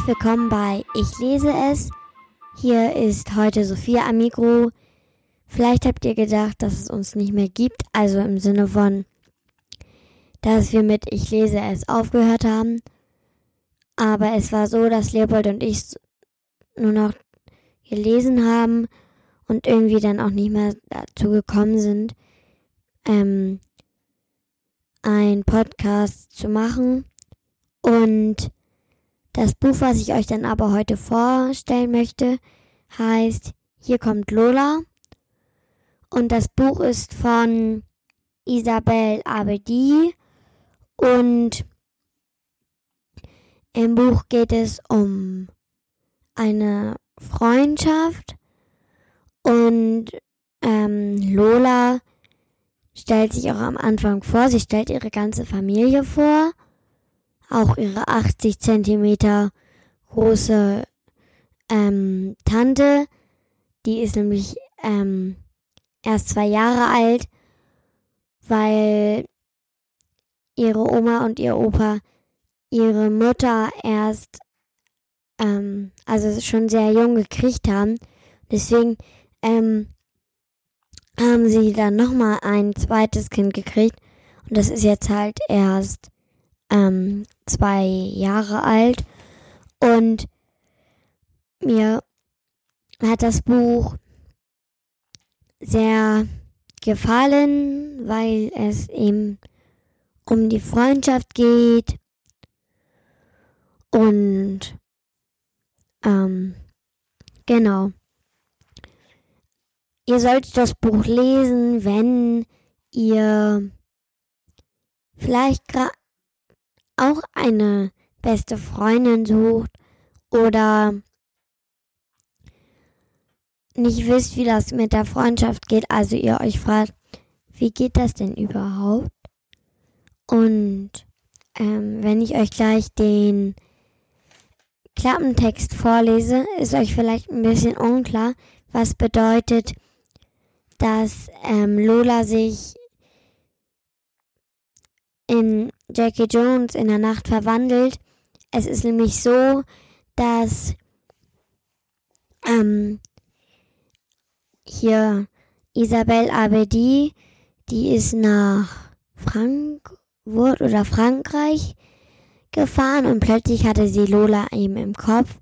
Herzlich willkommen bei Ich lese es. Hier ist heute Sophia am Mikro. Vielleicht habt ihr gedacht, dass es uns nicht mehr gibt, also im Sinne von, dass wir mit Ich lese es aufgehört haben. Aber es war so, dass Leopold und ich nur noch gelesen haben und irgendwie dann auch nicht mehr dazu gekommen sind, ähm, ein Podcast zu machen. Und das Buch, was ich euch dann aber heute vorstellen möchte, heißt Hier kommt Lola. Und das Buch ist von Isabel Abedi. Und im Buch geht es um eine Freundschaft und ähm, Lola stellt sich auch am Anfang vor, sie stellt ihre ganze Familie vor, auch ihre 80 Zentimeter große ähm, Tante, die ist nämlich ähm, erst zwei Jahre alt, weil ihre Oma und ihr Opa ihre Mutter erst, ähm, also schon sehr jung gekriegt haben. Deswegen ähm, haben sie dann nochmal ein zweites Kind gekriegt. Und das ist jetzt halt erst ähm, zwei Jahre alt. Und mir hat das Buch sehr gefallen, weil es eben um die Freundschaft geht und ähm, genau. Ihr solltet das Buch lesen, wenn ihr vielleicht auch eine beste Freundin sucht oder nicht wisst, wie das mit der Freundschaft geht. Also ihr euch fragt, wie geht das denn überhaupt? Und ähm, wenn ich euch gleich den Klappentext vorlese, ist euch vielleicht ein bisschen unklar, was bedeutet, dass ähm, Lola sich in Jackie Jones in der Nacht verwandelt. Es ist nämlich so, dass ähm, hier Isabelle Abedi, die ist nach Frankfurt oder Frankreich gefahren und plötzlich hatte sie Lola eben im Kopf,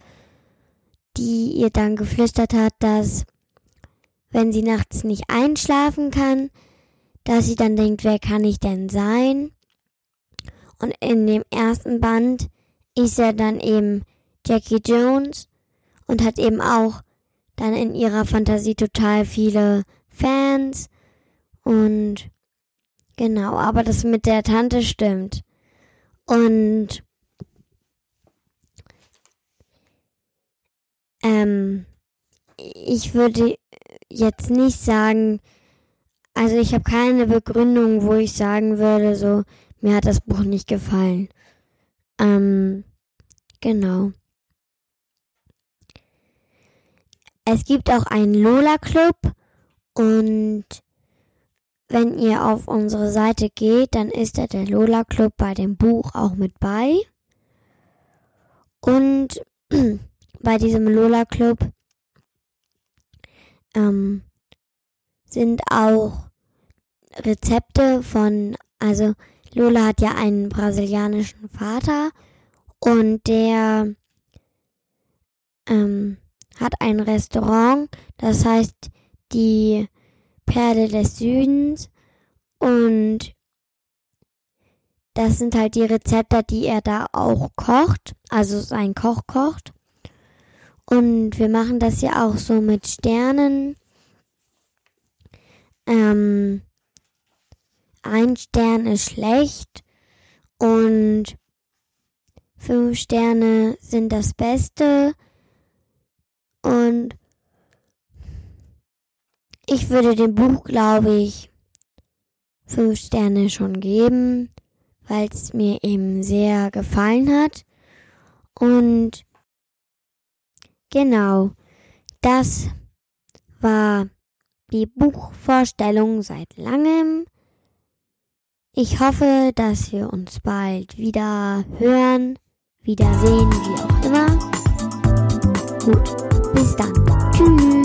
die ihr dann geflüstert hat, dass wenn sie nachts nicht einschlafen kann, dass sie dann denkt, wer kann ich denn sein? Und in dem ersten Band ist er dann eben Jackie Jones und hat eben auch dann in ihrer Fantasie total viele Fans und genau, aber das mit der Tante stimmt. Und ähm, ich würde jetzt nicht sagen, also ich habe keine Begründung, wo ich sagen würde, so, mir hat das Buch nicht gefallen. Ähm, genau. Es gibt auch einen Lola Club und wenn ihr auf unsere Seite geht, dann ist da der Lola Club bei dem Buch auch mit bei. Und bei diesem Lola Club ähm, sind auch Rezepte von, also Lola hat ja einen brasilianischen Vater und der ähm, hat ein Restaurant, das heißt die Perle des Südens und das sind halt die Rezepte, die er da auch kocht, also sein Koch kocht. Und wir machen das ja auch so mit Sternen. Ähm, ein Stern ist schlecht und fünf Sterne sind das Beste. Und ich würde dem Buch, glaube ich, fünf Sterne schon geben, weil es mir eben sehr gefallen hat. Und genau, das war die Buchvorstellung seit langem. Ich hoffe, dass wir uns bald wieder hören wiedersehen, wie auch immer. Gut, bis dann. Tschüss.